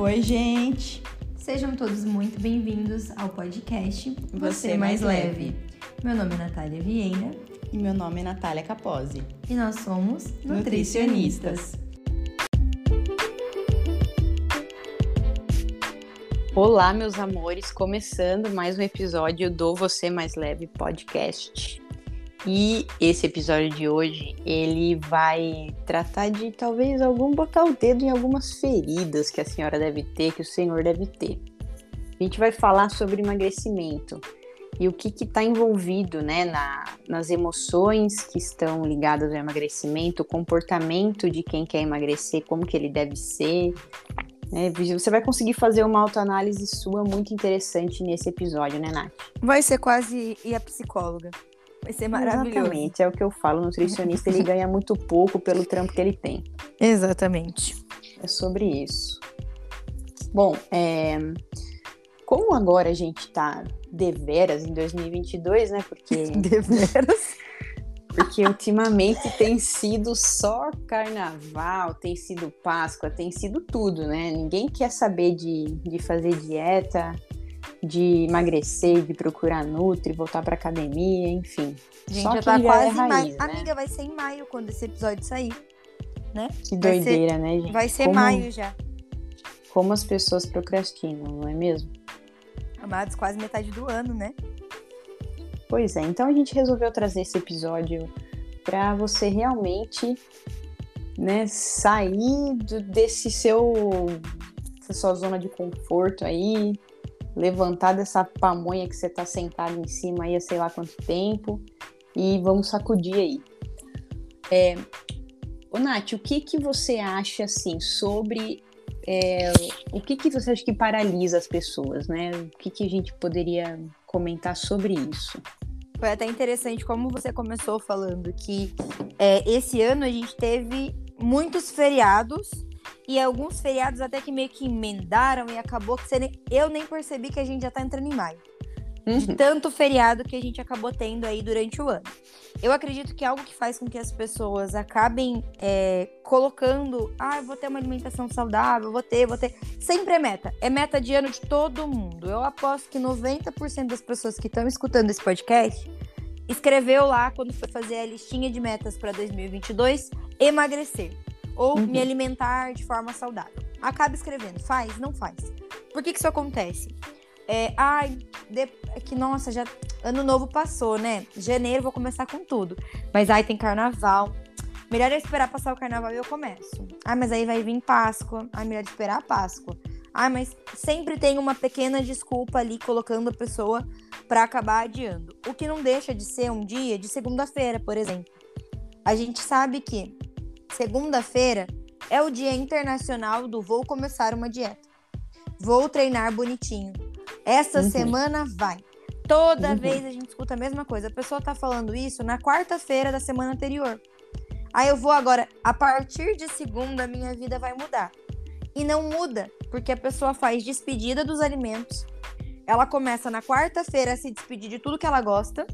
Oi, gente! Sejam todos muito bem-vindos ao podcast Você Mais Leve. Meu nome é Natália Vieira E meu nome é Natália Capozzi. e nós somos nutricionistas. Olá, meus amores, começando mais um episódio do Você Mais Leve podcast. E esse episódio de hoje, ele vai tratar de talvez algum botar o dedo em algumas feridas que a senhora deve ter, que o senhor deve ter. A gente vai falar sobre emagrecimento e o que está envolvido né, na, nas emoções que estão ligadas ao emagrecimento, o comportamento de quem quer emagrecer, como que ele deve ser, né? Você vai conseguir fazer uma autoanálise sua muito interessante nesse episódio, né, Nath? Vai ser quase e a psicóloga. Vai ser maravilhoso. Exatamente, é o que eu falo. O nutricionista ele ganha muito pouco pelo trampo que ele tem. Exatamente. É sobre isso. Bom, é... como agora a gente tá deveras em 2022, né? Porque, Deveras. porque ultimamente tem sido só carnaval, tem sido Páscoa, tem sido tudo, né? Ninguém quer saber de, de fazer dieta, de emagrecer, de procurar nutri, voltar pra academia, enfim. A gente Só já tá já quase é em maio. raiz, né? Amiga, vai ser em maio quando esse episódio sair. Né? Que vai ser- doideira, né, gente? Vai ser como, maio já. Como as pessoas procrastinam, não é mesmo? Amados, quase metade do ano, né? Pois é, então a gente resolveu trazer esse episódio para você realmente né, sair do- desse seu sua zona de conforto aí, levantar dessa pamonha que você tá sentado em cima aí há sei lá quanto tempo e vamos sacudir aí. É, ô Nath, o que que você acha assim sobre é, o que que você acha que paralisa as pessoas, né? O que que a gente poderia comentar sobre isso? Foi até interessante como você começou falando que é, esse ano a gente teve muitos feriados e alguns feriados até que meio que emendaram e acabou que nem- eu nem percebi que a gente já tá entrando em maio. De tanto feriado que a gente acabou tendo aí durante o ano. Eu acredito que algo que faz com que as pessoas acabem é, colocando, ah, eu vou ter uma alimentação saudável, vou ter, vou ter. Sempre é meta. É meta de ano de todo mundo. Eu aposto que 90% das pessoas que estão escutando esse podcast escreveu lá quando foi fazer a listinha de metas para 2022, emagrecer ou Uhum. me alimentar de forma saudável. Acaba escrevendo, faz, não faz. Por que que isso acontece? É, ai, de- é que nossa, já ano novo passou, né? Janeiro vou começar com tudo. Mas ai, tem carnaval. Melhor é esperar passar o carnaval e eu começo. Ah, mas aí vai vir Páscoa. Ah, melhor esperar a Páscoa. Ah, mas sempre tem uma pequena desculpa ali colocando a pessoa para acabar adiando. O que não deixa de ser um dia de segunda-feira, por exemplo. A gente sabe que segunda-feira é o dia internacional do vou começar uma dieta. Vou treinar bonitinho. Essa Uhum. semana vai. Toda Uhum. vez a gente escuta a mesma coisa. A pessoa tá falando isso na quarta-feira da semana anterior. Aí eu vou agora, a partir de segunda, minha vida vai mudar. E não muda, porque a pessoa faz despedida dos alimentos. Ela começa na quarta-feira a se despedir de tudo que ela gosta.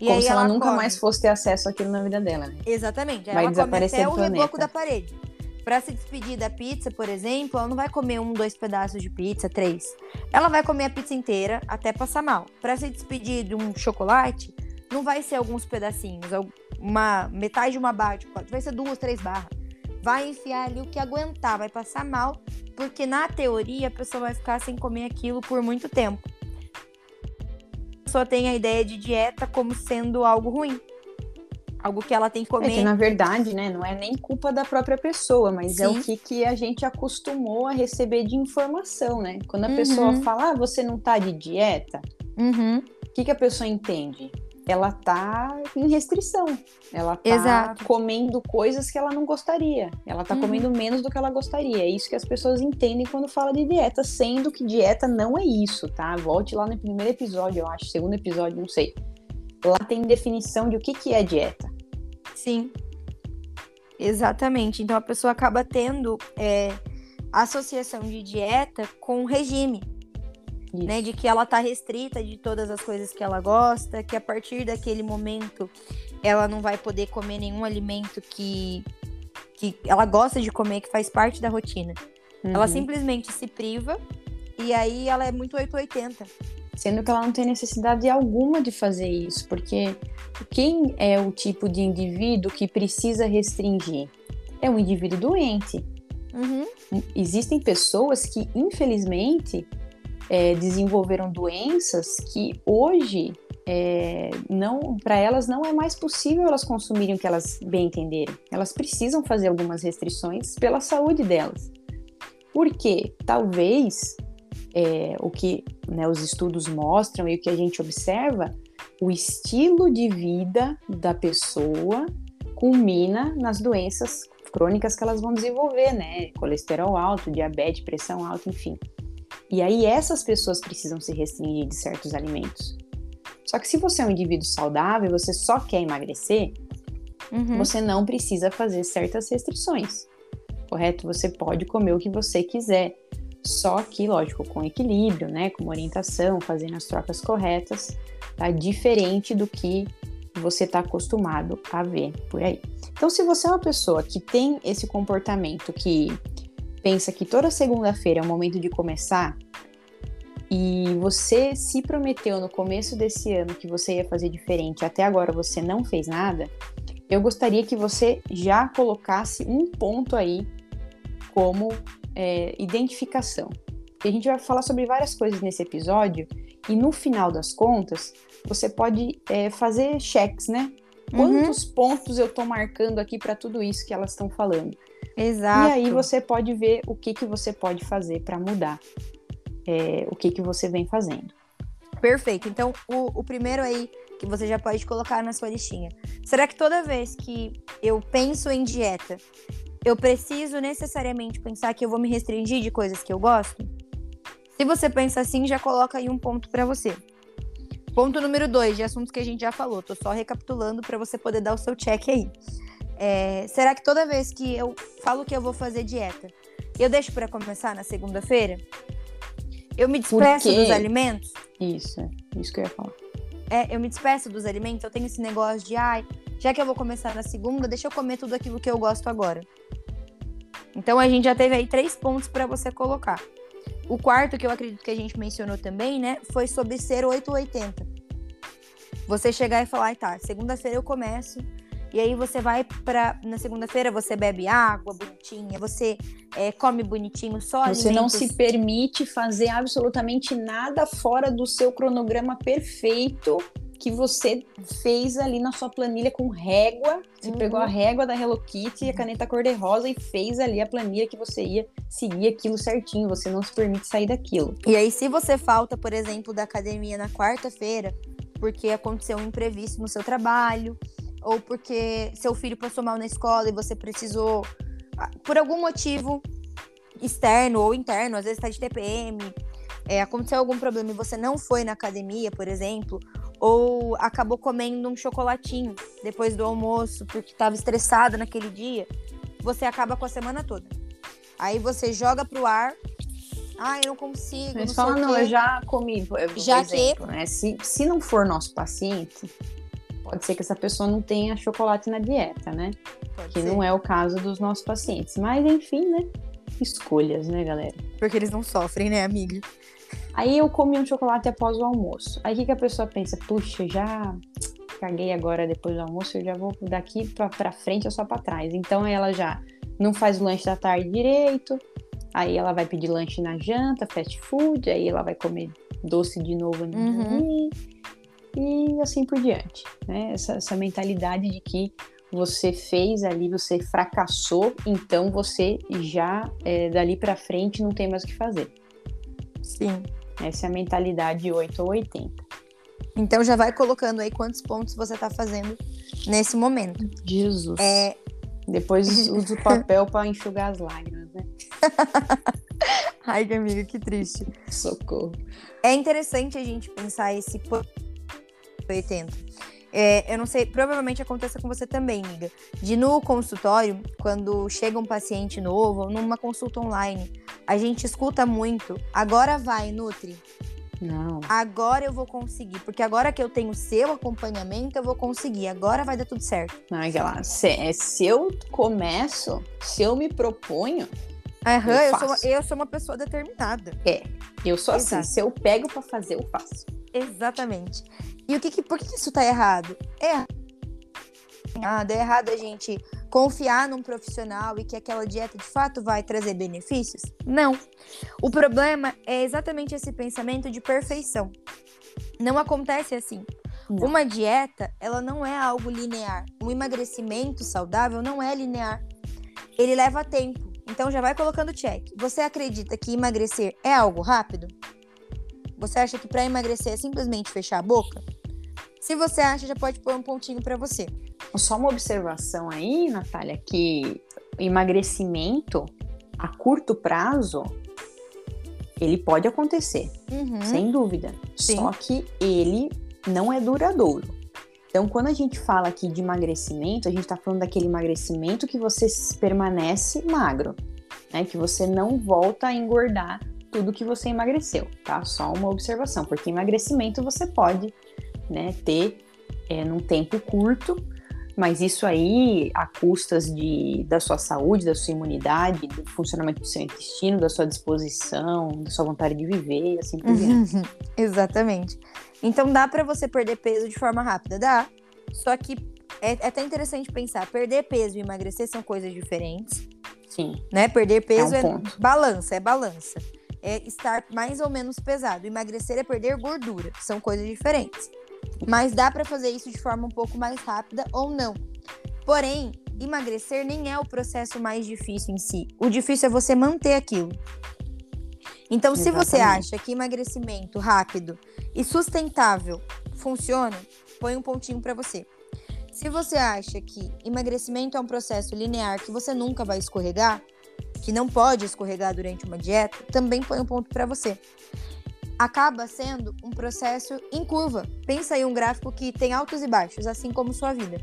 E Como aí se ela, nunca come. mais fosse ter acesso àquilo na vida dela, né? Exatamente. Vai ela come desaparecer até do o reboco da parede. Pra se despedir da pizza, por exemplo, ela não vai comer um, dois pedaços de pizza, três. Ela vai comer a pizza inteira até passar mal. Pra se despedir de um chocolate, não vai ser alguns pedacinhos, uma metade de uma barra de chocolate, vai ser duas, três barras. Vai enfiar ali o que aguentar, vai passar mal, porque na teoria a pessoa vai ficar sem comer aquilo por muito tempo. A pessoa tem a ideia de dieta como sendo algo ruim. Algo que ela tem que É comer. que na verdade, né, não é nem culpa da própria pessoa, mas é Sim. o que, que a gente acostumou a receber de informação, né? Quando a Uhum. pessoa fala, ah, você não tá de dieta, Uhum. o que, que a pessoa entende? Ela tá em restrição. Ela tá Exato. comendo coisas que ela não gostaria. Ela tá Uhum. comendo menos do que ela gostaria. É isso que as pessoas entendem quando fala de dieta, sendo que dieta não é isso, tá? Volte lá no primeiro episódio, eu acho, segundo episódio, não sei. Lá tem definição de o que, que é dieta. Sim. Exatamente. Então a pessoa acaba tendo é, associação de dieta com regime. Isso. né? De que ela tá restrita de todas as coisas que ela gosta, que a partir daquele momento ela não vai poder comer nenhum alimento que, que ela gosta de comer, que faz parte da rotina. Ela Uhum. simplesmente se priva e aí ela é muito 880. Sendo que ela não tem necessidade alguma de fazer isso, porque quem é o tipo de indivíduo que precisa restringir? É um indivíduo doente. Uhum. Existem pessoas que, infelizmente, é, desenvolveram doenças que hoje é, não, para elas não é mais possível elas consumirem o que elas bem entenderem. Elas precisam fazer algumas restrições pela saúde delas. Porque talvez é, o que né, os estudos mostram e o que a gente observa, o estilo de vida da pessoa culmina nas doenças crônicas que elas vão desenvolver, né? Colesterol alto, diabetes, pressão alta, enfim. E aí essas pessoas precisam se restringir de certos alimentos. Só que se você é um indivíduo saudável, você só quer emagrecer, Uhum. você não precisa fazer certas restrições. Correto? Você pode comer o que você quiser. Só que, lógico, com equilíbrio, né? Com orientação, fazendo as trocas corretas, tá? Diferente do que você está acostumado a ver por aí. Então, se você é uma pessoa que tem esse comportamento que pensa que toda segunda-feira é o momento de começar e você se prometeu no começo desse ano que você ia fazer diferente, até agora você não fez nada, eu gostaria que você já colocasse um ponto aí como é, identificação. A gente vai falar sobre várias coisas nesse episódio e no final das contas você pode é, fazer cheques, né? Uhum. Quantos pontos eu tô marcando aqui para tudo isso que elas estão falando? Exato. E aí você pode ver o que, que você pode fazer para mudar é, o que, que você vem fazendo. Perfeito. Então, o, o primeiro aí que você já pode colocar na sua listinha. Será que toda vez que eu penso em dieta, eu preciso necessariamente pensar que eu vou me restringir de coisas que eu gosto? Se você pensa assim, já coloca aí um ponto para você. Ponto número dois, de assuntos que a gente já falou. Tô só recapitulando para você poder dar o seu check aí. É, será que toda vez que eu falo que eu vou fazer dieta, eu deixo para começar na segunda-feira? Eu me despeço dos alimentos? Isso, é isso que eu ia falar. É, eu me despeço dos alimentos, eu tenho esse negócio de, ai, já que eu vou começar na segunda, deixa eu comer tudo aquilo que eu gosto agora. Então a gente já teve aí três pontos para você colocar. O quarto, que eu acredito que a gente mencionou também, né, foi sobre ser 880. Você chegar e falar, ai tá, segunda-feira eu começo, e aí você vai pra. Na segunda-feira você bebe água bonitinha, você é, come bonitinho, só Você não alimentos- se permite fazer absolutamente nada fora do seu cronograma perfeito que você fez ali na sua planilha com régua. Você Uhum. pegou a régua da Hello Kitty e a caneta cor-de-rosa e fez ali a planilha que você ia seguir aquilo certinho. Você não se permite sair daquilo. E aí, se você falta, por exemplo, da academia na quarta-feira, porque aconteceu um imprevisto no seu trabalho, ou porque seu filho passou mal na escola e você precisou, ah, por algum motivo externo ou interno, às vezes tá de TPM, é, aconteceu algum problema e você não foi na academia, por exemplo, ou acabou comendo um chocolatinho depois do almoço porque estava estressado naquele dia, você acaba com a semana toda. Aí você joga pro ar. Ah, eu não consigo. Mas não fala, não, quê." eu já comi. por Já exemplo, né? Se, se não for nosso paciente, pode ser que essa pessoa não tenha chocolate na dieta, né? Pode Que ser. não é o caso dos nossos pacientes. Mas, enfim, né? Escolhas, né, galera? Porque eles não sofrem, né, amiga? Aí eu comi um chocolate após o almoço. Aí o que, que a pessoa pensa? Puxa, já caguei agora depois do almoço, eu já vou daqui pra, pra frente ou só pra trás. Então ela já não faz o lanche da tarde direito, aí ela vai pedir lanche na janta, fast food, aí ela vai comer doce de novo no Uhum. E assim por diante. Né? Essa, essa mentalidade de que você fez ali, você fracassou, então você já é, dali pra frente não tem mais o que fazer. Sim. Essa é a mentalidade 8 ou 80. Então já vai colocando aí quantos pontos você tá fazendo nesse momento. Jesus. É, Depois usa o papel para enxugar as lágrimas, né? Ai, amiga, que triste. Socorro. É interessante a gente pensar esse po- 80. É, eu não sei, provavelmente aconteça com você também, amiga. De no consultório, quando chega um paciente novo, ou numa consulta online, a gente escuta muito. Agora vai, Nutri. Não. Agora eu vou conseguir. Porque agora que eu tenho seu acompanhamento, eu vou conseguir. Agora vai dar tudo certo. Não, é aquela. Se, é, se eu começo, se eu me proponho, Aham, Eu eu, sou, eu sou uma pessoa determinada. Eu sou assim, Exato. se eu pego pra fazer, eu faço. Exatamente. E o que, que por que isso tá errado? É errado, é errado a gente confiar num profissional e que aquela dieta de fato vai trazer benefícios? Não. O problema é exatamente esse pensamento de perfeição. Não acontece assim. Não. Uma dieta, ela não é algo linear. Um emagrecimento saudável não é linear. Ele leva tempo. Então já vai colocando check. Você acredita que emagrecer é algo rápido? Você acha que para emagrecer é simplesmente fechar a boca? Se você acha, já pode pôr um pontinho para você. Só uma observação aí, Natália, que emagrecimento a curto prazo ele pode acontecer, Uhum. sem dúvida. Sim. Só que ele não é duradouro. Então, quando a gente fala aqui de emagrecimento, a gente está falando daquele emagrecimento que você permanece magro, né? Que você não volta a engordar tudo que você emagreceu, tá? Só uma observação, porque emagrecimento você pode, né, ter é, num tempo curto, mas isso aí a custas de, da sua saúde, da sua imunidade, do funcionamento do seu intestino, da sua disposição, da sua vontade de viver, e assim por diante. Uhum. Exatamente. Então dá pra você perder peso de forma rápida, dá. Só que é, é até interessante pensar, perder peso e emagrecer são coisas diferentes, Sim. né? Perder peso um é, balança, é balança. É estar mais ou menos pesado. Emagrecer é perder gordura, são coisas diferentes. Mas dá pra fazer isso de forma um pouco mais rápida ou não. Porém, emagrecer nem é o processo mais difícil em si. O difícil é você manter aquilo. Então, se você Exatamente. acha que emagrecimento rápido e sustentável funciona, põe um pontinho pra você. Se você acha que emagrecimento é um processo linear que você nunca vai escorregar, que não pode escorregar durante uma dieta, também põe um ponto pra você. Acaba sendo um processo em curva. Pensa aí um gráfico que tem altos e baixos, assim como sua vida.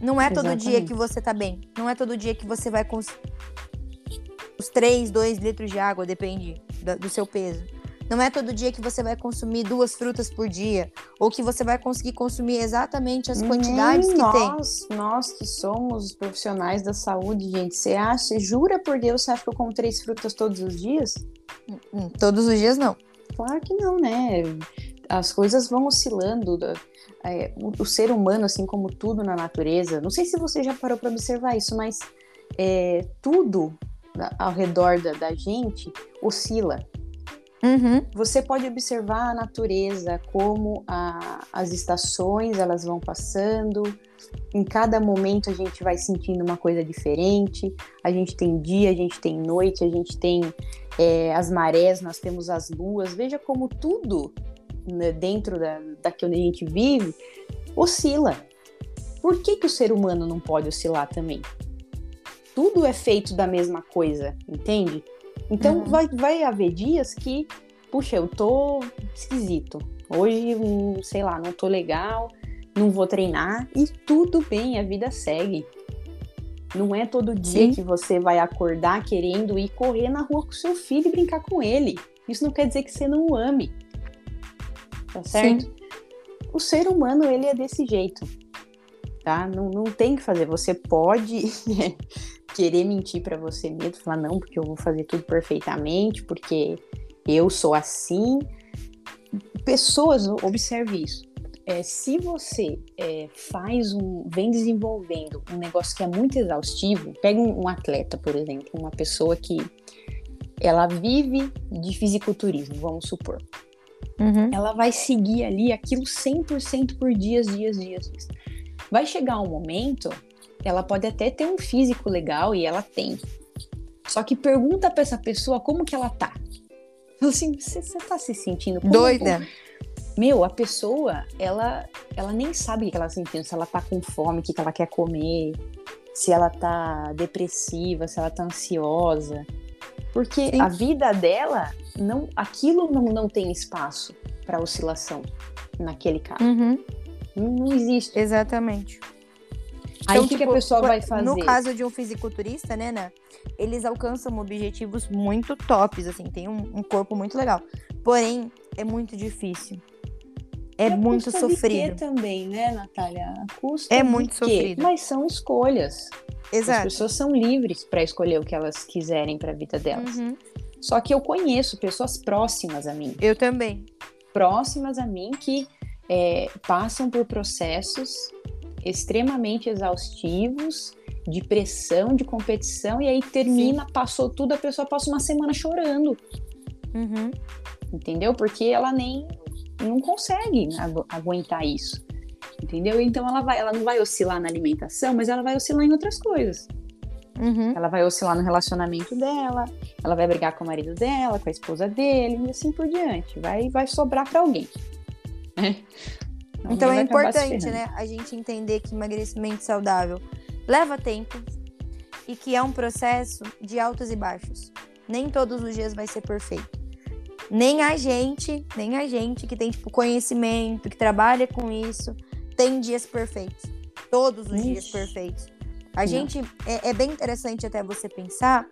Não é todo dia Exatamente. que você tá bem. Não é todo dia que você vai conseguir os 3, 2 litros de água, depende do seu peso. Não é todo dia que você vai consumir duas frutas por dia, ou que você vai conseguir consumir exatamente as quantidades que tem. nós, Nós que somos os profissionais da saúde, gente, você acha, jura por Deus, você acha que eu como três frutas todos os dias? Hum, todos os dias não. Claro que não, né? As coisas vão oscilando. é, o, o ser humano, assim como tudo na natureza, não sei se você já parou para observar isso, mas é, tudo ao redor da, da gente oscila. Uhum. Você pode observar a natureza, como a- as estações elas vão passando. Em cada momento a gente vai sentindo uma coisa diferente. A gente tem dia, a gente tem noite, a gente tem é, as marés, nós temos as luas. Veja como tudo né, dentro da, daqui onde a gente vive oscila. Por que, que o ser humano não pode oscilar também? Tudo é feito da mesma coisa, entende? Então Uhum. vai, vai haver dias que, puxa, eu tô esquisito. Hoje, hum, sei lá, não tô legal, não vou treinar e tudo bem, a vida segue. Não é todo dia Sim. que você vai acordar querendo ir correr na rua com seu filho e brincar com ele. Isso não quer dizer que você não o ame. Tá certo? O ser humano, ele é desse jeito. Tá? Não, não tem que fazer. Você pode querer mentir pra você mesmo, falar não, porque eu vou fazer tudo perfeitamente, porque eu sou assim. Pessoas, observe isso. É, se você é, faz um, vem desenvolvendo um negócio que é muito exaustivo, pega um, um atleta, por exemplo, uma pessoa que ela vive de fisiculturismo, vamos supor Uhum. ela vai seguir ali aquilo 100% por dias, dias, dias, dias. Vai chegar um momento, ela pode até ter um físico legal e ela tem. Só que pergunta pra essa pessoa como que ela tá. Fala Assim, você, tá se sentindo como- Doida. Meu, a pessoa, ela, ela nem sabe o que ela tá sentindo, se ela tá com fome, o que que ela quer comer, se ela tá depressiva, se ela tá ansiosa. Porque Sim. a vida dela, não, aquilo não, não tem espaço para oscilação naquele caso. Uhum. Não, não existe. Exatamente. Aí Então, o que, que a tipo, pessoa vai fazer? No caso de um fisiculturista, né, né? Eles alcançam objetivos muito tops, assim, tem um, um corpo muito legal. Porém, é muito difícil. É a muito custa de sofrido. quê também, né, Natália? Custa É de muito quê? sofrido. Mas são escolhas. As Exato. pessoas são livres para escolher o que elas quiserem para a vida delas. Uhum. Só que eu conheço pessoas próximas a mim, Eu também. próximas a mim que é, passam por processos extremamente exaustivos de pressão, de competição, e aí termina, passou tudo, a pessoa passa uma semana chorando, Uhum. entendeu? Porque ela nem não consegue agu- aguentar isso, entendeu? Então ela vai, ela não vai oscilar na alimentação, mas ela vai oscilar em outras coisas. Uhum. Ela vai oscilar no relacionamento dela, ela vai brigar com o marido dela, com a esposa dele, e assim por diante. Vai, vai sobrar para alguém. Então é importante, né, a gente entender que emagrecimento saudável leva tempo e que é um processo de altos e baixos. Nem todos os dias vai ser perfeito. Nem a gente, nem a gente que tem tipo conhecimento, que trabalha com isso, tem dias perfeitos. Todos os dias Ixi. perfeitos. A Não. gente é, é bem interessante até você pensar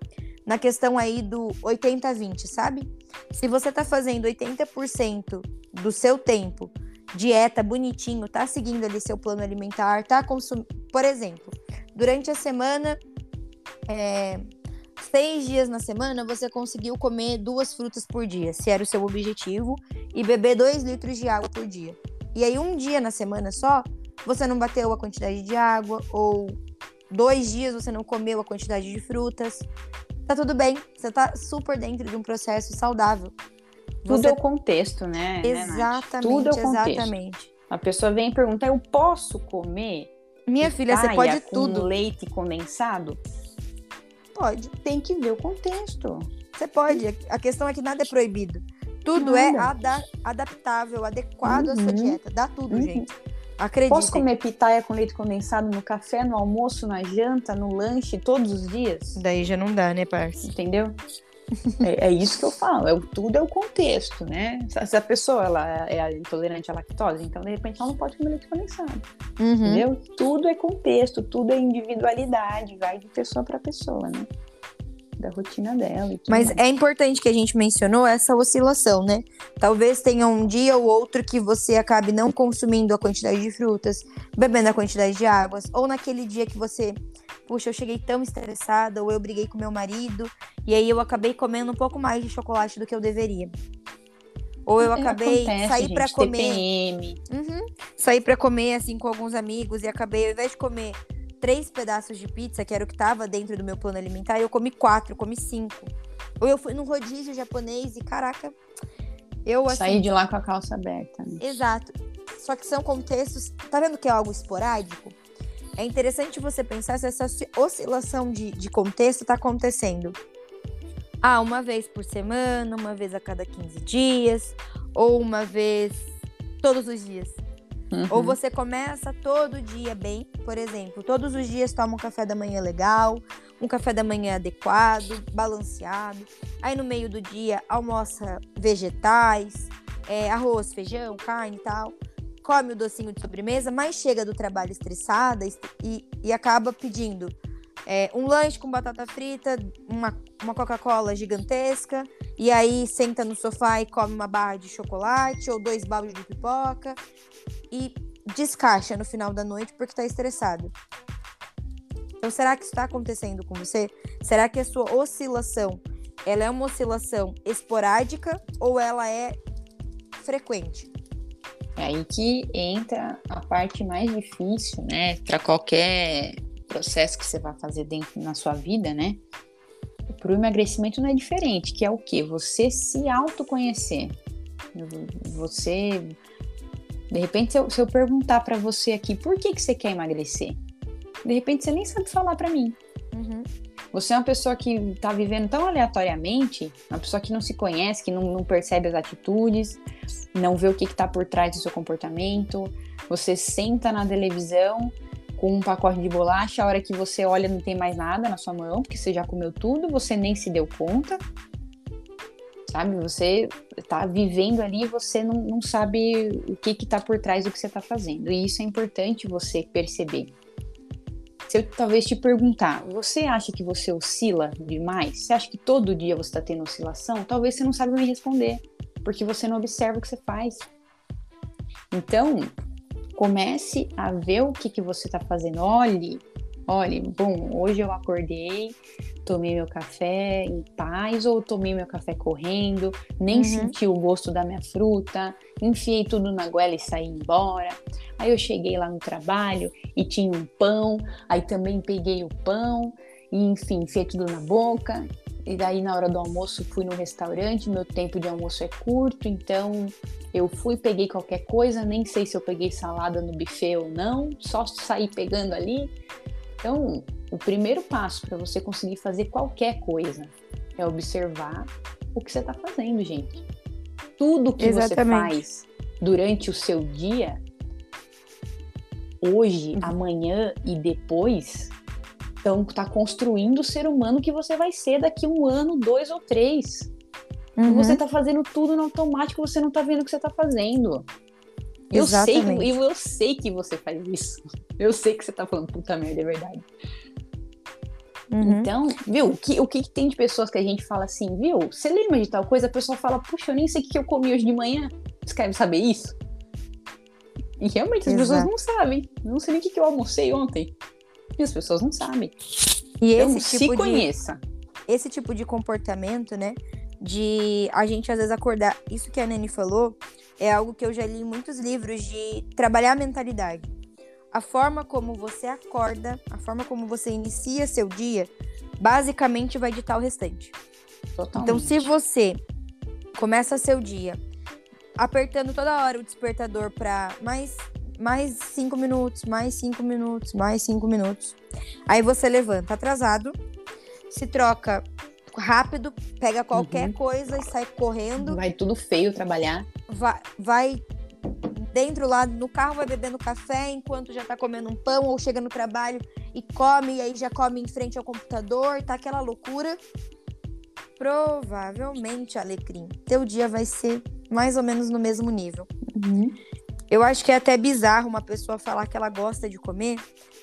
na questão aí do 80-20, sabe? Se você tá fazendo 80% do seu tempo dieta bonitinho, tá seguindo ali seu plano alimentar, tá consumindo. Por exemplo, durante a semana, é, seis dias na semana, você conseguiu comer duas frutas por dia, se era o seu objetivo, e beber dois litros de água por dia. E aí, um dia na semana só, você não bateu a quantidade de água, ou dois dias você não comeu a quantidade de frutas. Tá tudo bem, você tá super dentro de um processo saudável. Tudo Você é o contexto, né? né? Exatamente, Tudo é o contexto. exatamente. A pessoa vem e pergunta: eu posso comer? Minha filha, você pode com tudo. leite condensado? Pode. Tem que ver o contexto. Você pode. A questão é que nada é proibido. Tudo é Nada. ada- adaptável, adequado à sua Uhum. dieta. Dá tudo, Uhum. gente. Acreditem. Posso comer pitaia com leite condensado no café, no almoço, na janta, no lanche, todos os dias? Daí já não dá, né, parça? Entendeu? É, é isso que eu falo, é, o- tudo é o contexto, né? Se, a pessoa ela é intolerante à lactose, então de repente ela não pode comer leite condensado, Uhum. entendeu? Tudo é contexto, tudo é individualidade, vai de pessoa para pessoa, né? Da rotina dela e Mas mais. é importante que a gente mencionou essa oscilação, né? Talvez tenha um dia ou outro que você acabe não consumindo a quantidade de frutas, bebendo a quantidade de águas, ou naquele dia que você, puxa, eu cheguei tão estressada, ou eu briguei com meu marido, e aí eu acabei comendo um pouco mais de chocolate do que eu deveria. Ou eu É, acabei acontece, sair pra comer, Uhum. Saí pra comer assim com alguns amigos e acabei, ao invés de comer três pedaços de pizza, que era o que tava dentro do meu plano alimentar, eu comi quatro, eu comi cinco. Ou eu fui num rodízio japonês e, caraca, eu assim. sair de lá com a calça aberta, né? Exato. Só que são contextos. Tá vendo que é algo esporádico? É interessante você pensar se essa osci- oscilação de, de contexto tá acontecendo. Ah, uma vez por semana, uma vez a cada 15 dias, ou uma vez todos os dias. Ou Uhum. você começa todo dia bem, por exemplo, todos os dias toma um café da manhã legal, um café da manhã adequado, balanceado. Aí no meio do dia almoça vegetais, é, arroz, feijão, carne e tal. Come o docinho de sobremesa, mas chega do trabalho estressada est- e, e acaba pedindo é, um lanche com batata frita, uma, uma Coca-Cola gigantesca, e aí senta no sofá e come uma barra de chocolate ou dois baldes de pipoca e descaixa no final da noite porque tá estressado. Então, será que isso está acontecendo com você? Será que a sua oscilação, ela é uma oscilação esporádica ou ela é frequente? É aí que entra a parte mais difícil, né? Para qualquer processo que você vai fazer dentro na sua vida, né? Para o emagrecimento não é diferente, que é o quê? Você se autoconhecer. Você. De repente, se eu, se eu perguntar para você aqui, por que, que você quer emagrecer? De repente, você nem sabe falar para mim. Uhum. Você é uma pessoa que tá vivendo tão aleatoriamente, uma pessoa que não se conhece, que não, não percebe as atitudes, não vê o que, que tá por trás do seu comportamento. Você senta na televisão com um pacote de bolacha, a hora que você olha não tem mais nada na sua mão, porque você já comeu tudo, você nem se deu conta. Sabe? Você tá vivendo ali e você não, não sabe o que que tá por trás do que você tá fazendo. E isso é importante você perceber. Se eu talvez te perguntar, você acha que você oscila demais? Você acha que todo dia você está tendo oscilação? Talvez você não saiba me responder, porque você não observa o que você faz. Então, comece a ver o que, que você está fazendo. Olhe, olhe, bom, hoje eu acordei, tomei meu café em paz ou tomei meu café correndo, nem uhum. senti o gosto da minha fruta, enfiei tudo na goela e saí embora. Aí eu cheguei lá no trabalho e tinha um pão, aí também peguei o pão, e enfim, enfiei tudo na boca. E daí na hora do almoço fui no restaurante, meu tempo de almoço é curto, então eu fui, peguei qualquer coisa, nem sei se eu peguei salada no buffet ou não, só saí pegando ali. Então, o primeiro passo para você conseguir fazer qualquer coisa é observar o que você está fazendo, gente. Tudo que Exatamente. você faz durante o seu dia, hoje, uhum. amanhã e depois, então, tá construindo o ser humano que você vai ser daqui um ano, dois ou três. Uhum. Você tá fazendo tudo no automático, você não tá vendo o que você tá fazendo. Eu sei, eu, eu sei que você faz isso. Eu sei que você tá falando puta merda, é verdade. Uhum. Então, viu, o que, o que tem de pessoas que a gente fala assim, viu? Você lembra de tal coisa? A pessoa fala, puxa, eu nem sei o que eu comi hoje de manhã. Você quer saber isso? E realmente as Exato. pessoas não sabem. Não sei nem o que eu almocei ontem. E as pessoas não sabem. E então, esse tipo se conheça. esse tipo de comportamento, né? De a gente às vezes acordar. Isso que a Nani falou é algo que eu já li em muitos livros de trabalhar a mentalidade. A forma como você acorda, a forma como você inicia seu dia, basicamente vai ditar o restante. Totalmente. Então, se você começa seu dia apertando toda hora o despertador para mais mais cinco minutos, mais cinco minutos, mais cinco minutos. Aí você levanta atrasado, se troca rápido, pega qualquer uhum. coisa e sai correndo. Vai tudo feio trabalhar. Vai, vai dentro lá no carro, vai bebendo café enquanto já tá comendo um pão ou chega no trabalho e come, e aí já come em frente ao computador, tá aquela loucura. Provavelmente, Alecrim, teu dia vai ser mais ou menos no mesmo nível. Uhum. Eu acho que é até bizarro uma pessoa falar que ela gosta de comer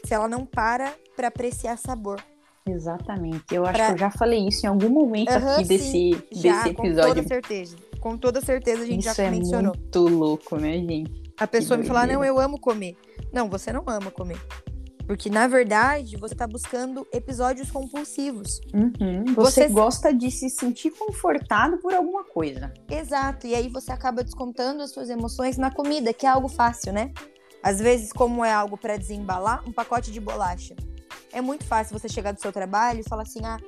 se ela não para para apreciar sabor. Exatamente. Eu acho pra... que eu já falei isso em algum momento uhum, aqui desse, já, desse episódio. Com toda certeza. Com toda certeza a gente isso já é mencionou. Muito louco, né, gente? A pessoa me falar, não, eu amo comer. Não, você não ama comer. Porque, na verdade, você está buscando episódios compulsivos. Uhum. Você, você, gosta de se sentir confortado por alguma coisa. Exato. E aí você acaba descontando as suas emoções na comida, que é algo fácil, né? Às vezes, como é algo para desembalar, um pacote de bolacha. É muito fácil você chegar do seu trabalho e falar assim: ah,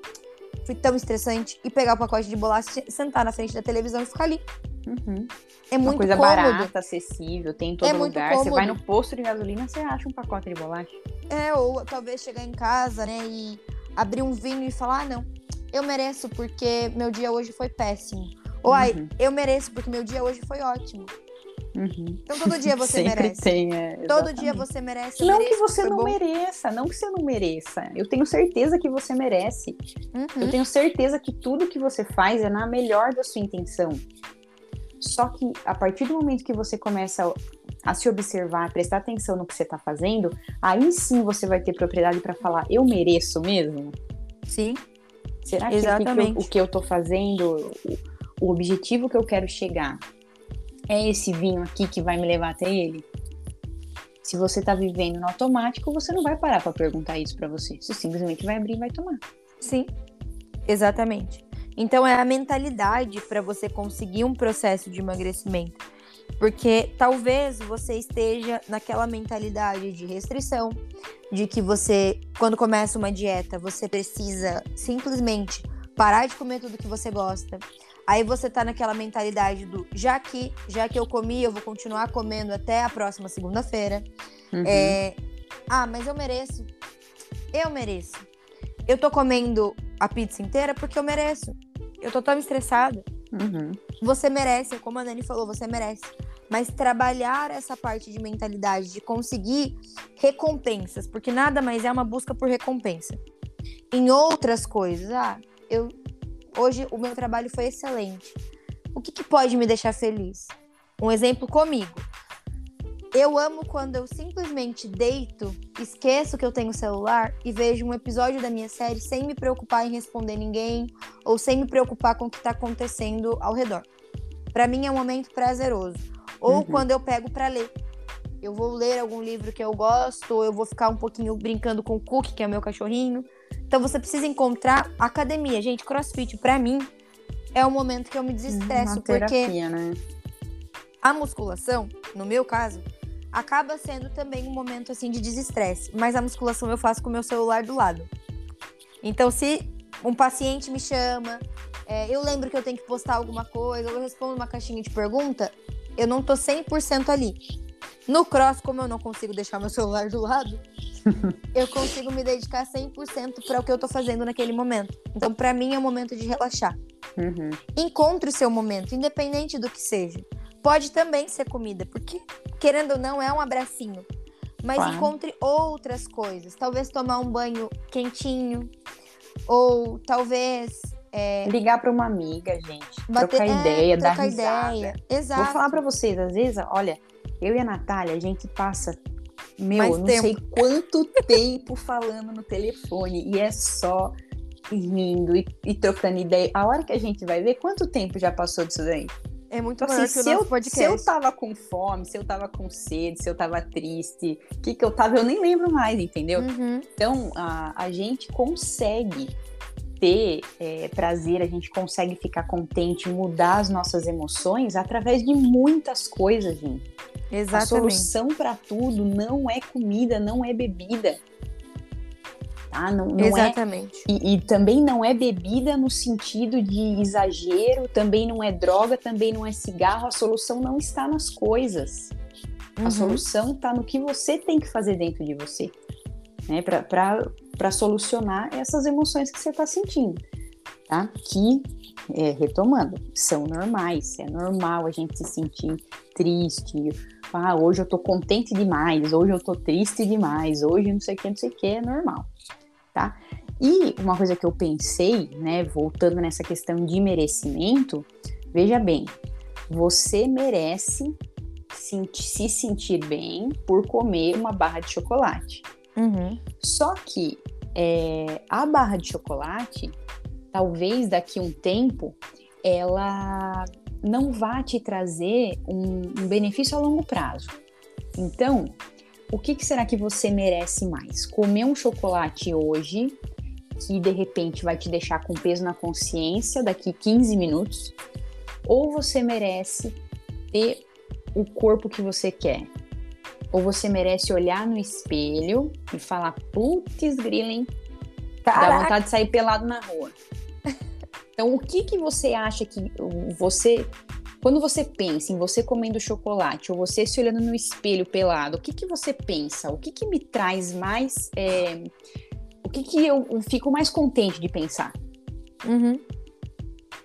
fui tão estressante, e pegar o pacote de bolacha, sentar na frente da televisão e ficar ali. Uhum. É muito Uma coisa cômodo. barata, acessível, tem em todo é lugar. Você vai no posto de gasolina, você acha um pacote de bolacha. É, ou talvez chegar em casa, né, e abrir um vinho e falar, ah, não, eu mereço porque meu dia hoje foi péssimo. Ou, uhum. ai, eu mereço porque meu dia hoje foi ótimo. Uhum. Então todo dia você Sempre merece. Tem, é, todo dia você merece. Não mereço, que você não bom. mereça, não que você não mereça. Eu tenho certeza que você merece. Uhum. Eu tenho certeza que tudo que você faz é na melhor da sua intenção. Só que a partir do momento que você começa a se observar, prestar atenção no que você está fazendo, aí sim você vai ter propriedade para falar: eu mereço mesmo? Sim. Será que, Exatamente. o que eu estou fazendo, o, o objetivo que eu quero chegar, é esse vinho aqui que vai me levar até ele? Se você está vivendo no automático, você não vai parar para perguntar isso para você. Você simplesmente vai abrir e vai tomar. Sim, exatamente. Então é a mentalidade para você conseguir um processo de emagrecimento. Porque talvez você esteja naquela mentalidade de restrição, de que você, quando começa uma dieta, você precisa simplesmente parar de comer tudo que você gosta. Aí você tá naquela mentalidade do já que, já que eu comi, eu vou continuar comendo até a próxima segunda-feira. Uhum. É, ah, mas eu mereço. Eu mereço. Eu tô comendo a pizza inteira porque eu mereço. Eu tô tão estressada. Uhum. Você merece, como a Nani falou, você merece. Mas trabalhar essa parte de mentalidade, de conseguir recompensas, porque nada mais é uma busca por recompensa. Em outras coisas, ah, eu hoje o meu trabalho foi excelente. O que, que pode me deixar feliz? Um exemplo comigo. Eu amo quando eu simplesmente deito, esqueço que eu tenho celular e vejo um episódio da minha série sem me preocupar em responder ninguém ou sem me preocupar com o que está acontecendo ao redor. Para mim é um momento prazeroso. Ou Uhum. quando eu pego pra ler. Eu vou ler algum livro que eu gosto, ou eu vou ficar um pouquinho brincando com o Cookie, que é meu cachorrinho. Então você precisa encontrar academia. Gente, crossfit, pra mim, é o momento que eu me desestresso, Uma porque terapia, né? a musculação, no meu caso, acaba sendo também um momento assim de desestresse. Mas a musculação eu faço com o meu celular do lado. Então, se um paciente me chama, é, eu lembro que eu tenho que postar alguma coisa, ou eu respondo uma caixinha de pergunta, eu não tô 100% ali. No cross, como eu não consigo deixar meu celular do lado, eu consigo me dedicar 100% para o que eu tô fazendo naquele momento. Então, para mim, é o momento de relaxar. Uhum. Encontre o seu momento, independente do que seja. Pode também ser comida, porque, querendo ou não, é um abracinho. Mas Claro. encontre outras coisas. Talvez tomar um banho quentinho. Ou talvez é, Ligar pra uma amiga, gente. bater trocar é, ideia, dar trocar risada. ideia. Exato. Vou falar pra vocês, às vezes, olha, eu e a Natália, a gente passa, meu, Mais não tempo. sei quanto tempo falando no telefone e é só rindo e, e trocando ideia. A hora que a gente vai ver, quanto tempo já passou disso daí? É muito Então, assim, se eu, podcast. se eu tava com fome, se eu tava com sede, se eu tava triste, o que que eu tava, eu nem lembro mais, entendeu? Uhum. Então, a, a gente consegue ter é, prazer, a gente consegue ficar contente, mudar as nossas emoções através de muitas coisas, gente. A Exatamente. solução para tudo não é comida, não é bebida. Tá? Não, não é Exatamente. e, e também não é bebida no sentido de exagero, também não é droga, também não é cigarro. A solução não está nas coisas. A Uhum. solução está no que você tem que fazer dentro de você, né? Para solucionar essas emoções que você está sentindo, tá? Que, é, retomando, são normais. É normal a gente se sentir triste. Ah, hoje eu tô contente demais, hoje eu tô triste demais, hoje não sei o que, não sei o que, é normal, tá? E uma coisa que eu pensei, né, voltando nessa questão de merecimento, veja bem, você merece se sentir bem por comer uma barra de chocolate. Uhum. Só que é, a barra de chocolate, talvez daqui a um tempo, ela não vá te trazer um, um benefício a longo prazo. Então, o que, que será que você merece mais? Comer um chocolate hoje, que de repente vai te deixar com peso na consciência daqui 15 minutos, ou você merece ter o corpo que você quer? Ou você merece olhar no espelho e falar, putz, grila, hein? Dá vontade de sair pelado na rua. Então, o que que você acha que você... Quando você pensa em você comendo chocolate ou você se olhando no espelho pelado, o que que você pensa? O que que me traz mais... é, o que que eu, eu fico mais contente de pensar? Uhum.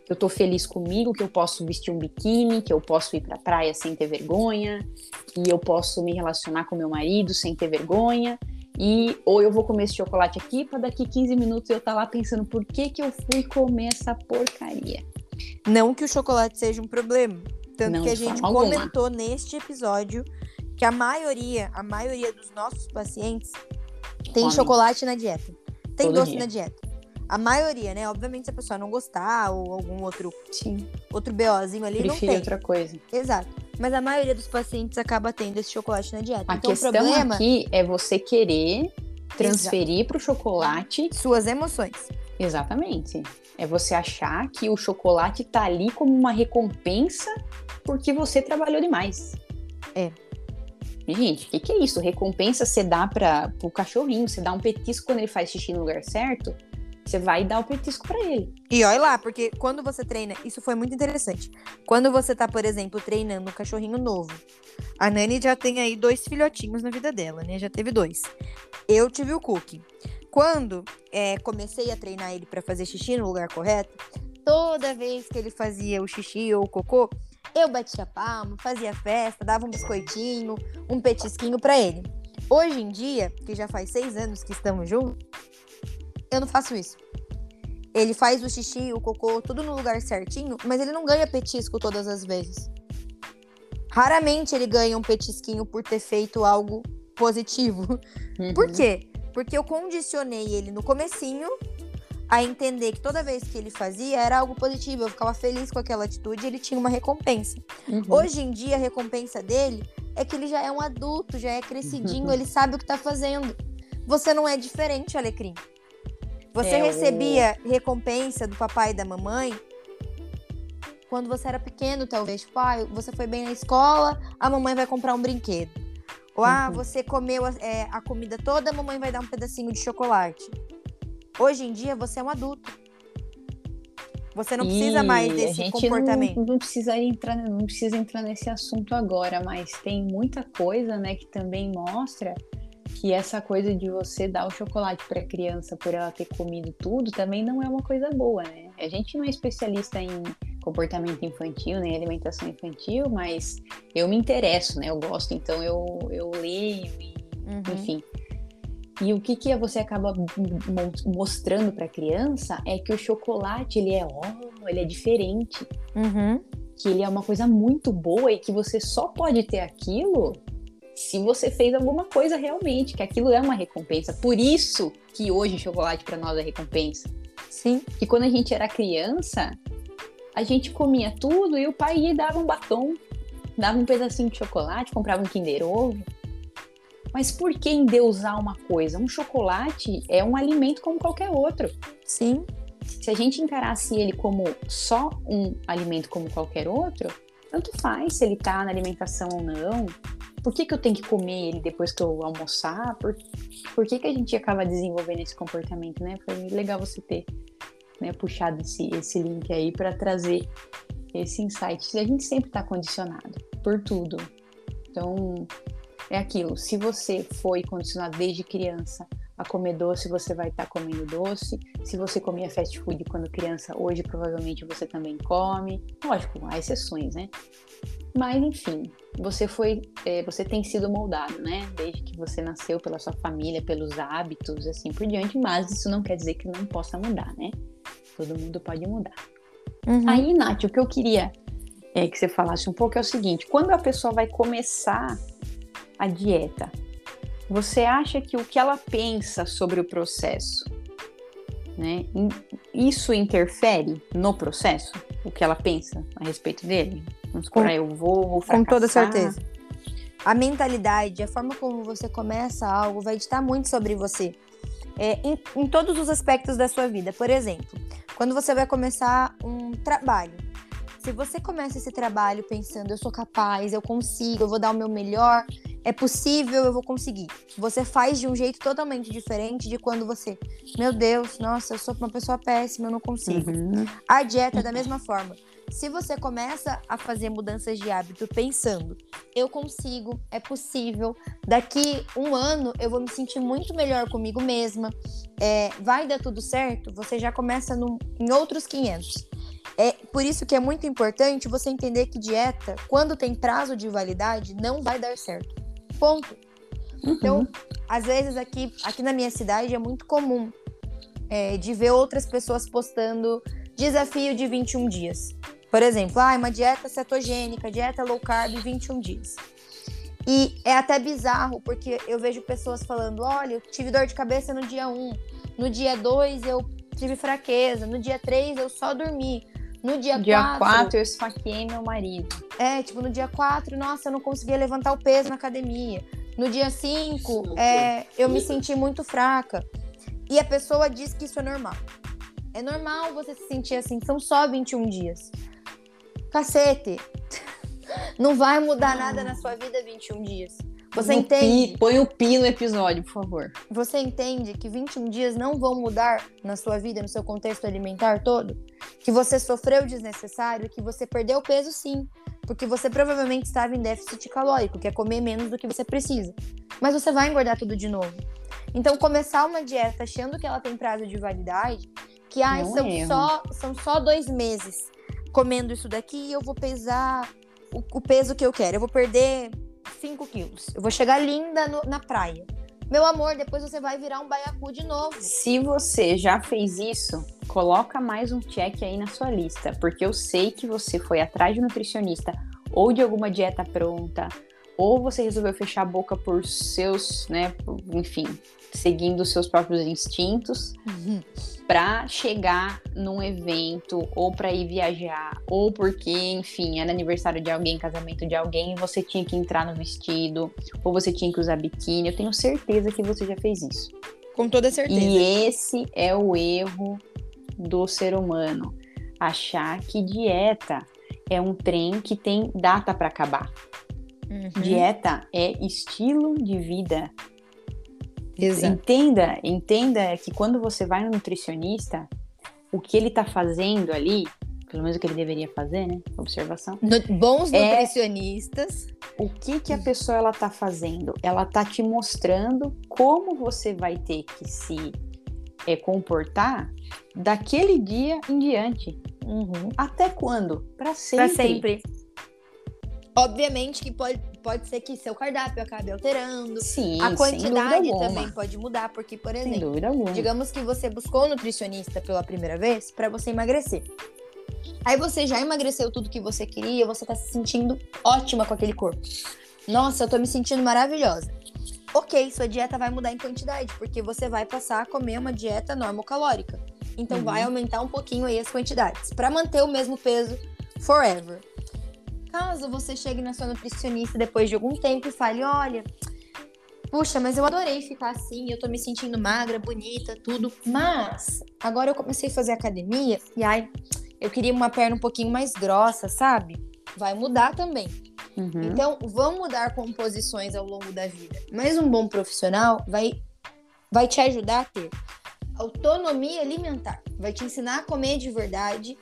que eu tô feliz comigo, que eu posso vestir um biquíni, que eu posso ir pra praia sem ter vergonha, que eu posso me relacionar com meu marido sem ter vergonha. E ou eu vou comer esse chocolate aqui para daqui 15 minutos eu tá lá pensando por que que eu fui comer essa porcaria. Não que o chocolate seja um problema. Tanto Não, que a gente forma alguma. comentou neste episódio que a maioria, a maioria dos nossos pacientes tem Comem. chocolate na dieta. Tem Todo doce dia. na dieta. A maioria, né? Obviamente, se a pessoa não gostar ou algum outro, Sim, outro BOzinho ali, não prefiro tem. outra coisa. Exato. Mas a maioria dos pacientes acaba tendo esse chocolate na dieta. A então, o questão problema aqui é você querer transferir pro chocolate suas emoções. Exatamente. É você achar que o chocolate tá ali como uma recompensa porque você trabalhou demais. É. Gente, o que, que é isso? Recompensa você dá para o cachorrinho, você dá um petisco quando ele faz xixi no lugar certo, você vai dar o petisco para ele. E olha lá, porque quando você treina, isso foi muito interessante. Quando você tá, por exemplo, treinando um cachorrinho novo, a Nani já tem aí dois filhotinhos na vida dela, né? Já teve dois. Eu tive o Cookie. Quando é, comecei a treinar ele pra fazer xixi no lugar correto, toda vez que ele fazia o xixi ou o cocô, eu batia palma, fazia festa, dava um biscoitinho, um petisquinho pra ele. Hoje em dia, que já faz seis anos que estamos juntos, eu não faço isso. Ele faz o xixi, o cocô, tudo no lugar certinho, mas ele não ganha petisco todas as vezes. Raramente ele ganha um petisquinho por ter feito algo positivo. Uhum. Por quê? Porque eu condicionei ele no comecinho a entender que toda vez que ele fazia era algo positivo, eu ficava feliz com aquela atitude, ele tinha uma recompensa. Uhum. Hoje em dia, a recompensa dele é que ele já é um adulto, já é crescidinho, ele sabe o que tá fazendo. Você não é diferente, Alecrim. Você É, o- recebia recompensa do papai e da mamãe quando você era pequeno, talvez. Tipo, ah, você foi bem na escola, a mamãe vai comprar um brinquedo. Ou, ah, Uhum. você comeu a, é, a comida toda, a mamãe vai dar um pedacinho de chocolate. Hoje em dia, você é um adulto. Você não precisa E mais desse comportamento. Não, não precisa entrar, não precisa entrar nesse assunto agora, mas tem muita coisa, né, que também mostra que essa coisa de você dar o chocolate para a criança por ela ter comido tudo também não é uma coisa boa, né? A gente não é especialista em comportamento infantil, nem alimentação infantil, mas eu me interesso, né? Eu gosto, então eu, eu leio e Uhum. enfim. E o que que você acaba mo- mostrando para a criança é que o chocolate ele é oh, ele é diferente, Uhum. que ele é uma coisa muito boa e que você só pode ter aquilo se você fez alguma coisa realmente, que aquilo é uma recompensa. Por isso que hoje chocolate para nós é recompensa. Sim. Que quando a gente era criança, a gente comia tudo e o pai ia e dava um batom, dava um pedacinho de chocolate, comprava um Kinder Ovo. Mas por que endeusar uma coisa? Um chocolate é um alimento como qualquer outro. Sim. Se a gente encarasse ele como só um alimento como qualquer outro, tanto faz se ele tá na alimentação ou não. Por que, que eu tenho que comer ele depois que eu almoçar? Por, por que, que a gente acaba desenvolvendo esse comportamento, né? Foi legal você ter né, puxado esse, esse link aí para trazer esse insight. A gente sempre está condicionado por tudo. Então, é aquilo. Se você foi condicionado desde criança a comer doce, você vai estar comendo doce. Se você comia fast food quando criança, hoje provavelmente você também come. Lógico, há exceções, né? Mas enfim, você foi, é, você tem sido moldado, né? Desde que você nasceu pela sua família, pelos hábitos, assim por diante. Mas isso não quer dizer que não possa mudar, né? Todo mundo pode mudar. Uhum. Aí, Nath, o que eu queria é, que você falasse um pouco é o seguinte: quando a pessoa vai começar a dieta, você acha que o que ela pensa sobre o processo, né? Isso interfere no processo? O que ela pensa a respeito dele? Vamos Com- eu vou, vou Com toda certeza. A mentalidade, a forma como você começa algo vai ditar muito sobre você. É, em, em todos os aspectos da sua vida. Por exemplo, quando você vai começar um trabalho. Se você começa esse trabalho pensando, eu sou capaz, eu consigo, eu vou dar o meu melhor, é possível, eu vou conseguir. Você faz de um jeito totalmente diferente de quando você, meu Deus, nossa, eu sou uma pessoa péssima, eu não consigo. Uhum. A dieta é da mesma forma. Se você começa a fazer mudanças de hábito pensando, eu consigo, é possível, daqui um ano eu vou me sentir muito melhor comigo mesma, é, vai dar tudo certo, você já começa num- em outros 500. É por isso que é muito importante você entender que dieta, quando tem prazo de validade, não vai dar certo. Ponto. Então, às vezes aqui, aqui na minha cidade é muito comum é, de ver outras pessoas postando desafio de 21 dias. Por exemplo, ah, uma dieta cetogênica, dieta low carb 21 dias. E é até bizarro, porque eu vejo pessoas falando: olha, eu tive dor de cabeça no dia 1, no dia 2 eu tive fraqueza, no dia 3 eu só dormi, no dia 4. Dia 4 eu esfaqueei meu marido. É, tipo, no dia 4, nossa, eu não conseguia levantar o peso na academia. No dia 5, é, eu me senti muito fraca. E a pessoa diz que isso é normal. É normal você se sentir assim, são só 21 dias. Cacete! Não vai mudar nada na sua vida 21 dias. Você No entende? pi- põe o pi no episódio, por favor. Você entende que 21 dias não vão mudar na sua vida, no seu contexto alimentar todo? Que você sofreu desnecessário, que você perdeu peso sim, porque você provavelmente estava em déficit calórico, que é comer menos do que você precisa. Mas você vai engordar tudo de novo. Então, começar uma dieta achando que ela tem prazo de validade, que ah, Não são, erro. só, são só dois meses comendo isso daqui e eu vou pesar o, o peso que eu quero. Eu vou perder 5 quilos. Eu vou chegar linda no- na praia. Meu amor, depois você vai virar um baiacu de novo. Se você já fez isso, coloca mais um check aí na sua lista, porque eu sei que você foi atrás de um nutricionista ou de alguma dieta pronta, ou você resolveu fechar a boca por seus, né, enfim, seguindo os seus próprios instintos. para chegar num evento ou para ir viajar ou porque, enfim, era aniversário de alguém, casamento de alguém, e você tinha que entrar no vestido ou você tinha que usar biquíni. Eu tenho certeza que você já fez isso. Com toda certeza. E esse é o erro do ser humano, achar que dieta é um trem que tem data para acabar. Uhum. Dieta é estilo de vida. Exato. Entenda, entenda que quando você vai no nutricionista, o que ele tá fazendo ali, pelo menos o que ele deveria fazer, né? Observação. No- bons É- nutricionistas. O que que a pessoa ela tá fazendo? Ela tá te mostrando como você vai ter que se é, comportar daquele dia em diante. Até quando? Para sempre. Pra sempre. Obviamente que pode, pode ser que seu cardápio acabe alterando. Sim, A quantidade também pode mudar, porque, por exemplo, digamos que você buscou um nutricionista pela primeira vez para você emagrecer. Aí você já emagreceu tudo que você queria, você tá se sentindo ótima com aquele corpo. Nossa, eu tô me sentindo maravilhosa. Ok, sua dieta vai mudar em quantidade, porque você vai passar a comer uma dieta normocalórica. Então Uhum. vai aumentar um pouquinho aí as quantidades, para manter o mesmo peso forever. Caso você chegue na sua nutricionista depois de algum tempo e fale, olha, puxa, mas eu adorei ficar assim, eu tô me sentindo magra, bonita, tudo, mas agora eu comecei a fazer academia e ai, eu queria uma perna um pouquinho mais grossa, sabe? Vai mudar também. Uhum. Então, vão mudar composições ao longo da vida. Mas um bom profissional vai, vai te ajudar a ter autonomia alimentar. Vai te ensinar a comer de verdade.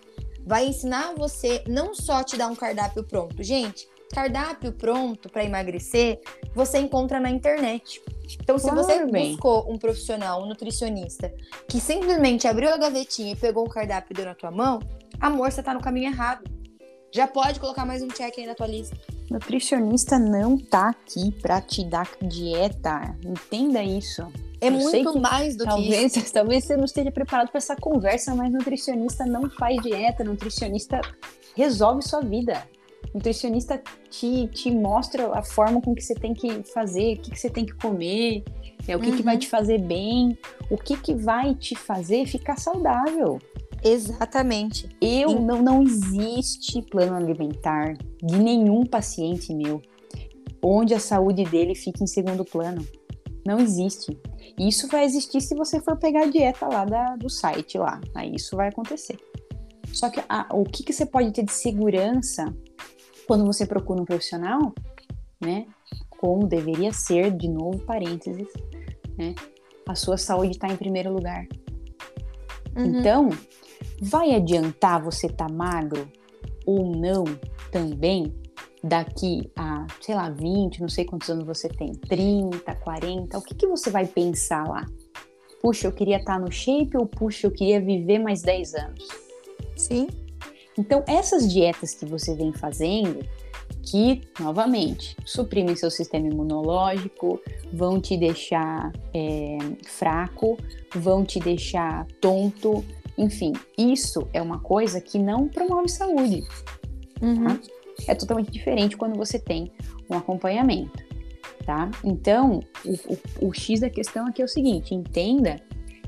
Vai ensinar você não só te dar um cardápio pronto. Gente, cardápio pronto para emagrecer, você encontra na internet. Então, se Claro, você bem. buscou um profissional, um nutricionista, que simplesmente abriu a gavetinha e pegou um cardápio e deu na tua mão, amor, você tá no caminho errado. Já pode colocar mais um check aí na tua lista. Nutricionista não tá aqui pra te dar dieta. Entenda isso. É Eu muito que mais do que isso. Talvez, talvez você não esteja preparado para essa conversa, mas nutricionista não faz dieta, nutricionista resolve sua vida. Nutricionista te, te mostra a forma com que você tem que fazer, o que, que você tem que comer, é, o que, que vai Uhum. te fazer bem, o que, que vai te fazer ficar saudável. Exatamente. Eu Sim. não, não existe plano alimentar de nenhum paciente meu onde a saúde dele fique em segundo plano. Não existe. Isso vai existir se você for pegar a dieta lá da- do site lá. Aí isso vai acontecer. Só que a- o que, que você pode ter de segurança quando você procura um profissional, né? Como deveria ser, de novo, parênteses, né? A sua saúde está em primeiro lugar. Uhum. Então, vai adiantar você estar magro ou não também daqui a, sei lá, 20, não sei quantos anos você tem, 30, 40, o que, que você vai pensar lá? Puxa, eu queria estar no shape ou puxa, eu queria viver mais 10 anos? Sim. Então, essas dietas que você vem fazendo, que, novamente, suprimem seu sistema imunológico, vão te deixar é, fraco, vão te deixar tonto, enfim, isso é uma coisa que não promove saúde. Uhum. É totalmente diferente quando você tem um acompanhamento, tá? Então, o, o- o X da questão aqui é o seguinte: entenda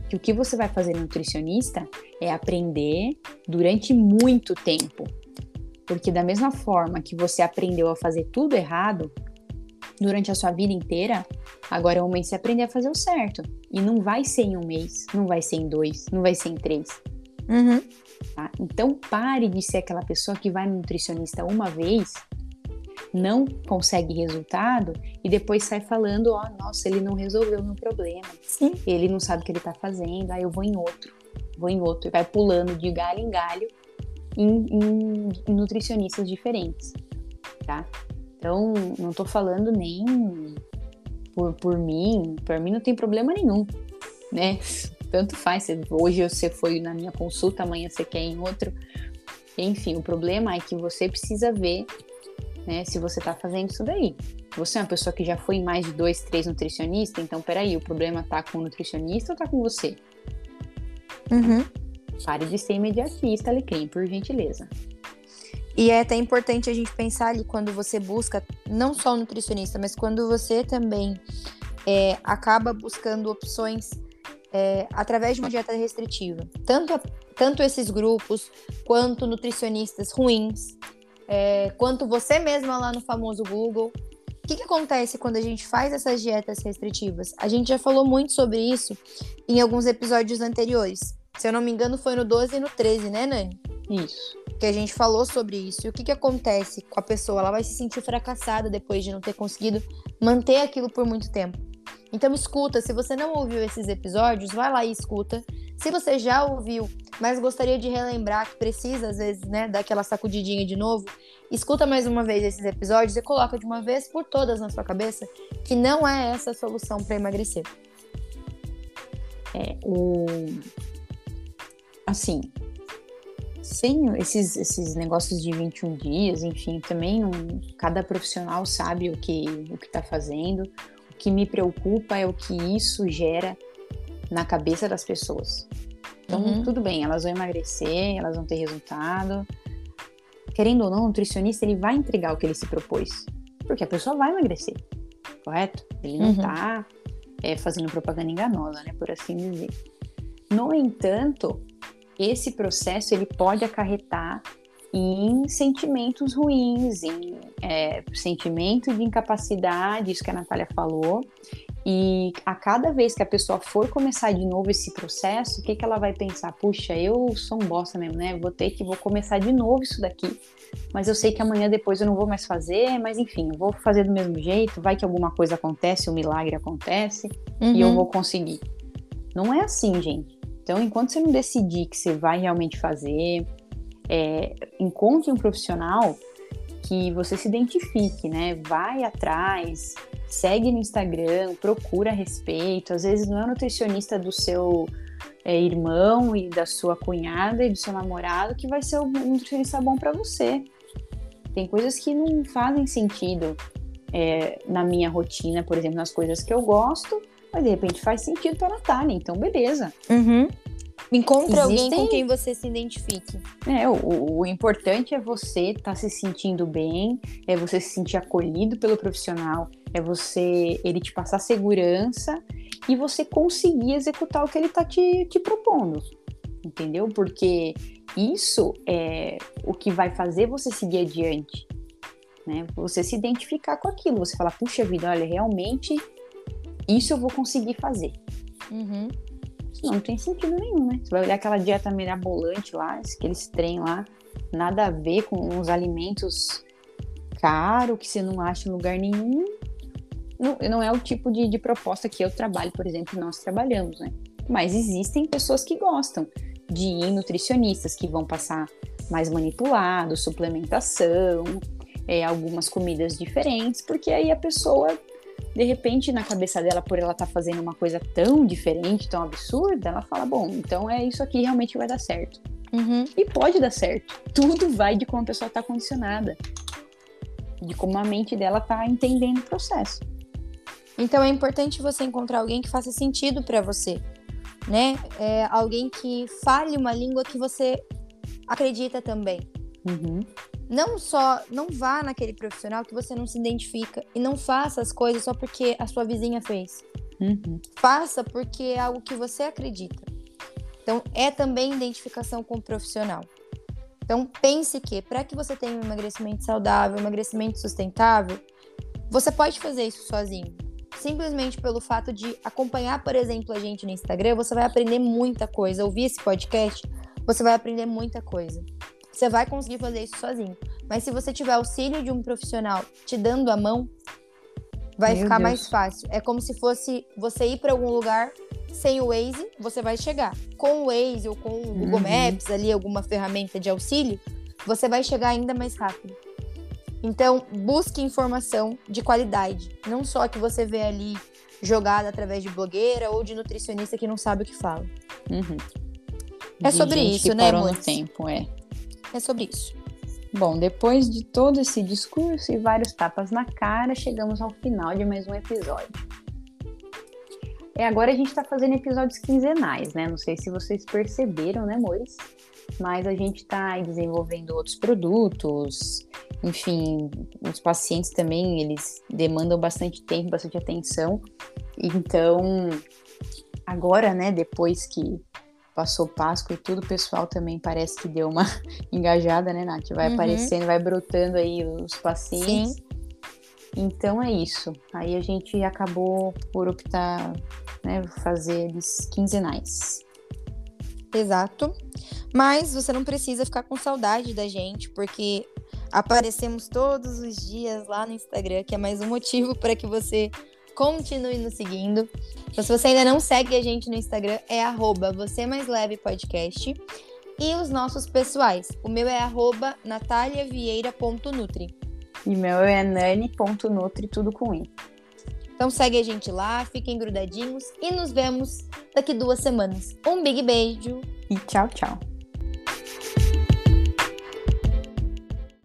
que o que você vai fazer nutricionista é aprender durante muito tempo. Porque da mesma forma que você aprendeu a fazer tudo errado durante a sua vida inteira, agora é o momento de você aprender a fazer o certo. E não vai ser em um mês, não vai ser em dois, não vai ser em três. Uhum. Tá? Então pare de ser aquela pessoa que vai no nutricionista uma vez, não consegue resultado e depois sai falando, ó, nossa, ele não resolveu o meu problema, Sim. ele não sabe o que ele tá fazendo, aí eu vou em outro, vou em outro, e vai pulando de galho em galho em, em- em nutricionistas diferentes, tá? Então, não tô falando nem por, por mim, por mim não tem problema nenhum, né? Tanto faz, você- hoje você foi na minha consulta, amanhã você quer em outro. Enfim, o problema é que você precisa ver, né, se você tá fazendo isso daí. Você é uma pessoa que já foi em mais de dois, três nutricionistas, então peraí, o problema tá com o nutricionista ou tá com você? Uhum. Pare de ser imediatista, Alecrim, por gentileza. E é até importante a gente pensar ali quando você busca, não só o nutricionista, mas quando você também é, acaba buscando opções é, através de uma dieta restritiva. Tanto, a, tanto esses grupos, quanto nutricionistas ruins, é, quanto você mesma lá no famoso Google. O que, que acontece quando a gente faz essas dietas restritivas? A gente já falou muito sobre isso em alguns episódios anteriores. Se eu não me engano, foi no 12 e no 13, né, Nani? Isso. Que a gente falou sobre isso. E o que, que acontece com a pessoa? Ela vai se sentir fracassada depois de não ter conseguido manter aquilo por muito tempo. Então escuta, se você não ouviu esses episódios, vai lá e escuta. Se você já ouviu, mas gostaria de relembrar que precisa às vezes, né, dar aquela sacudidinha de novo, escuta mais uma vez esses episódios e coloca de uma vez por todas na sua cabeça que não é essa a solução para emagrecer. É, o assim, sem esses, esses negócios de 21 dias, enfim, também cada profissional sabe o que o que está fazendo. Que me preocupa é o que isso gera na cabeça das pessoas. Então, uhum. tudo bem, elas vão emagrecer, elas vão ter resultado. Querendo ou não, o nutricionista ele vai entregar o que ele se propôs, porque a pessoa vai emagrecer, correto? Ele não está uhum. é, fazendo propaganda enganosa, né, por assim dizer. No entanto, esse processo ele pode acarretar em sentimentos ruins, em é, sentimento de incapacidade, isso que a Natália falou. E a cada vez que a pessoa for começar de novo esse processo, o que, que ela vai pensar? Puxa, eu sou um bosta mesmo, né? Vou ter que vou começar de novo isso daqui. Mas eu sei que amanhã depois eu não vou mais fazer, mas enfim, eu vou fazer do mesmo jeito. Vai que alguma coisa acontece, um milagre acontece uhum. e eu uhum. vou conseguir. Não é assim, gente. Então, enquanto você não decidir que você vai realmente fazer, é, encontre um profissional que você se identifique, né? Vai atrás, segue no Instagram, procura a respeito. Às vezes não é nutricionista do seu é, irmão e da sua cunhada e do seu namorado que vai ser um nutricionista bom para você. Tem coisas que não fazem sentido é, na minha rotina, por exemplo, nas coisas que eu gosto, mas de repente faz sentido para Natália, então beleza. Uhum. Encontre Existem... alguém com quem você se identifique. É, o, o importante é você estar tá se sentindo bem, é você se sentir acolhido pelo profissional, é você ele te passar segurança e você conseguir executar o que ele está te, te propondo. Entendeu? Porque isso é o que vai fazer você seguir adiante. Né? Você se identificar com aquilo, você falar, puxa vida, olha, realmente isso eu vou conseguir fazer. Uhum. Não, tem sentido nenhum, né? Você vai olhar aquela dieta mirabolante lá, aqueles trem lá, nada a ver com uns alimentos caros que você não acha em lugar nenhum. Não, não é o tipo de, de proposta que eu trabalho, por exemplo, nós trabalhamos, né? Mas existem pessoas que gostam de ir nutricionistas que vão passar mais manipulado, suplementação, é, algumas comidas diferentes, porque aí a pessoa de repente, na cabeça dela, por ela estar tá fazendo uma coisa tão diferente, tão absurda, ela fala: bom, então é isso aqui realmente vai dar certo. Uhum. E pode dar certo. Tudo vai de como a pessoa está condicionada, de como a mente dela está entendendo o processo. Então é importante você encontrar alguém que faça sentido para você, né? É alguém que fale uma língua que você acredita também. Uhum não só não vá naquele profissional que você não se identifica e não faça as coisas só porque a sua vizinha fez. Uhum. Faça porque é algo que você acredita. Então é também identificação com o profissional. Então pense que para que você tenha um emagrecimento saudável, um emagrecimento sustentável, você pode fazer isso sozinho. Simplesmente pelo fato de acompanhar, por exemplo, a gente no Instagram, você vai aprender muita coisa. Ouvir esse podcast, você vai aprender muita coisa. Você vai conseguir fazer isso sozinho. Mas se você tiver auxílio de um profissional te dando a mão, vai Meu ficar Deus. mais fácil. É como se fosse você ir para algum lugar sem o Waze, você vai chegar. Com o Waze ou com o Google uhum. Maps, ali alguma ferramenta de auxílio, você vai chegar ainda mais rápido. Então, busque informação de qualidade, não só que você vê ali jogada através de blogueira ou de nutricionista que não sabe o que fala. Uhum. É sobre isso, né, amor? tempo, é. É sobre isso. Bom, depois de todo esse discurso e vários tapas na cara, chegamos ao final de mais um episódio. É, agora a gente está fazendo episódios quinzenais, né? Não sei se vocês perceberam, né, amores? Mas a gente está desenvolvendo outros produtos, enfim, os pacientes também, eles demandam bastante tempo, bastante atenção. Então, agora, né, depois que passou Páscoa e tudo, o pessoal também parece que deu uma engajada, né, Nath? Vai Uhum. aparecendo, vai brotando aí os pacientes. Sim. Então é isso. Aí a gente acabou por optar, né, fazer eles quinzenais. Exato. Mas você não precisa ficar com saudade da gente, porque aparecemos todos os dias lá no Instagram, que é mais um motivo para que você continue nos seguindo. Então, se você ainda não segue a gente no Instagram, é arroba você mais leve podcast. E os nossos pessoais. O meu é arroba nataliavieira.nutri. E meu é nani.nutri, tudo com i. Então segue a gente lá, fiquem grudadinhos e nos vemos daqui duas semanas. Um big beijo! E tchau, tchau.